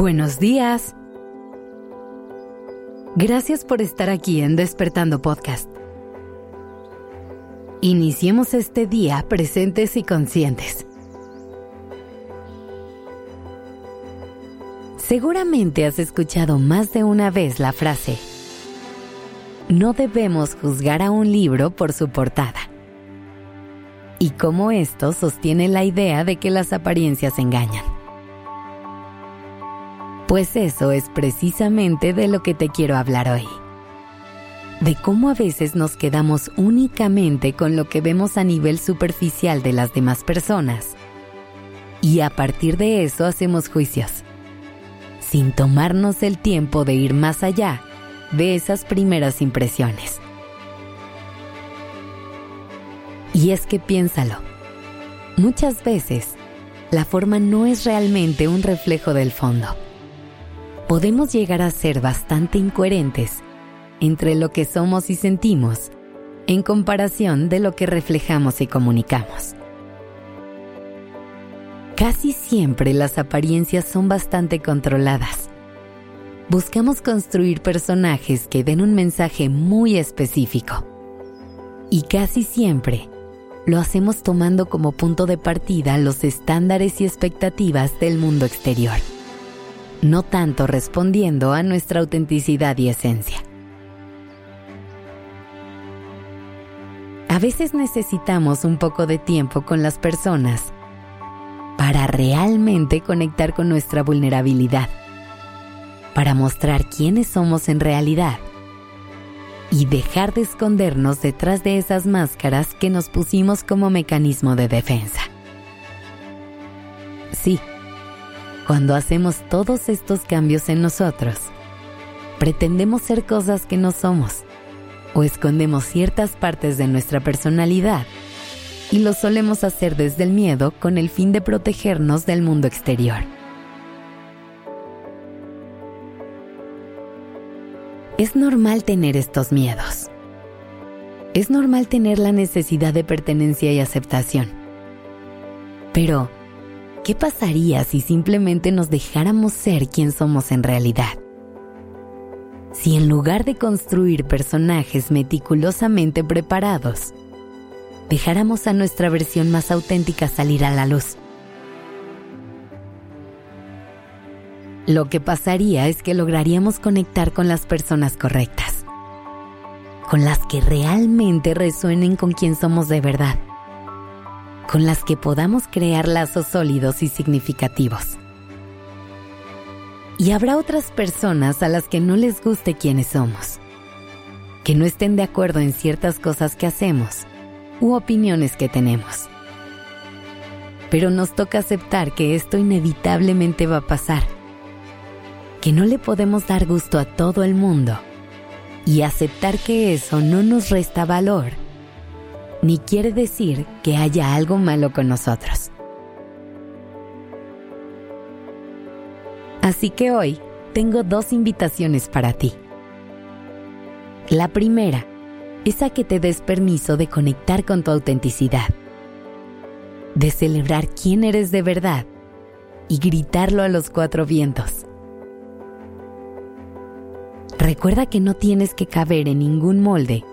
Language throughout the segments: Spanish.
Buenos días. Gracias por estar aquí en Despertando Podcast. Iniciemos este día presentes y conscientes. Seguramente has escuchado más de una vez la frase, no debemos juzgar a un libro por su portada. Y cómo esto sostiene la idea de que las apariencias engañan. Pues eso es precisamente de lo que te quiero hablar hoy. De cómo a veces nos quedamos únicamente con lo que vemos a nivel superficial de las demás personas. Y a partir de eso hacemos juicios, sin tomarnos el tiempo de ir más allá de esas primeras impresiones. Y es que piénsalo, muchas veces la forma no es realmente un reflejo del fondo podemos llegar a ser bastante incoherentes entre lo que somos y sentimos en comparación de lo que reflejamos y comunicamos. Casi siempre las apariencias son bastante controladas. Buscamos construir personajes que den un mensaje muy específico. Y casi siempre lo hacemos tomando como punto de partida los estándares y expectativas del mundo exterior no tanto respondiendo a nuestra autenticidad y esencia. A veces necesitamos un poco de tiempo con las personas para realmente conectar con nuestra vulnerabilidad, para mostrar quiénes somos en realidad y dejar de escondernos detrás de esas máscaras que nos pusimos como mecanismo de defensa. Sí, cuando hacemos todos estos cambios en nosotros, pretendemos ser cosas que no somos o escondemos ciertas partes de nuestra personalidad y lo solemos hacer desde el miedo con el fin de protegernos del mundo exterior. Es normal tener estos miedos. Es normal tener la necesidad de pertenencia y aceptación. Pero, ¿Qué pasaría si simplemente nos dejáramos ser quien somos en realidad? Si en lugar de construir personajes meticulosamente preparados, dejáramos a nuestra versión más auténtica salir a la luz. Lo que pasaría es que lograríamos conectar con las personas correctas, con las que realmente resuenen con quien somos de verdad con las que podamos crear lazos sólidos y significativos. Y habrá otras personas a las que no les guste quienes somos, que no estén de acuerdo en ciertas cosas que hacemos u opiniones que tenemos. Pero nos toca aceptar que esto inevitablemente va a pasar, que no le podemos dar gusto a todo el mundo y aceptar que eso no nos resta valor ni quiere decir que haya algo malo con nosotros. Así que hoy tengo dos invitaciones para ti. La primera es a que te des permiso de conectar con tu autenticidad, de celebrar quién eres de verdad y gritarlo a los cuatro vientos. Recuerda que no tienes que caber en ningún molde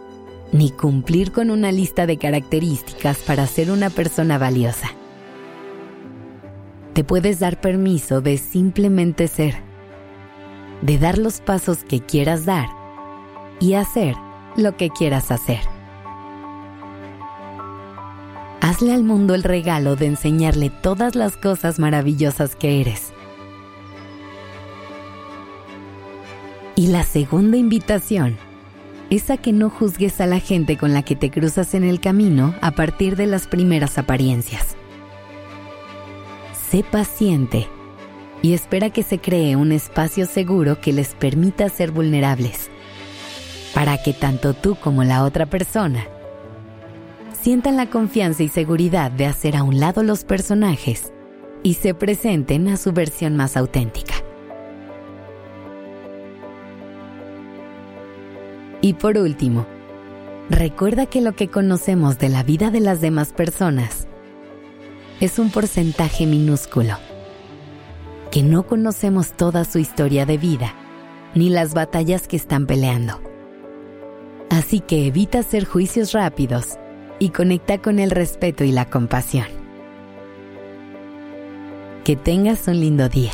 ni cumplir con una lista de características para ser una persona valiosa. Te puedes dar permiso de simplemente ser, de dar los pasos que quieras dar y hacer lo que quieras hacer. Hazle al mundo el regalo de enseñarle todas las cosas maravillosas que eres. Y la segunda invitación es a que no juzgues a la gente con la que te cruzas en el camino a partir de las primeras apariencias. Sé paciente y espera que se cree un espacio seguro que les permita ser vulnerables, para que tanto tú como la otra persona sientan la confianza y seguridad de hacer a un lado los personajes y se presenten a su versión más auténtica. Y por último, recuerda que lo que conocemos de la vida de las demás personas es un porcentaje minúsculo, que no conocemos toda su historia de vida, ni las batallas que están peleando. Así que evita hacer juicios rápidos y conecta con el respeto y la compasión. Que tengas un lindo día.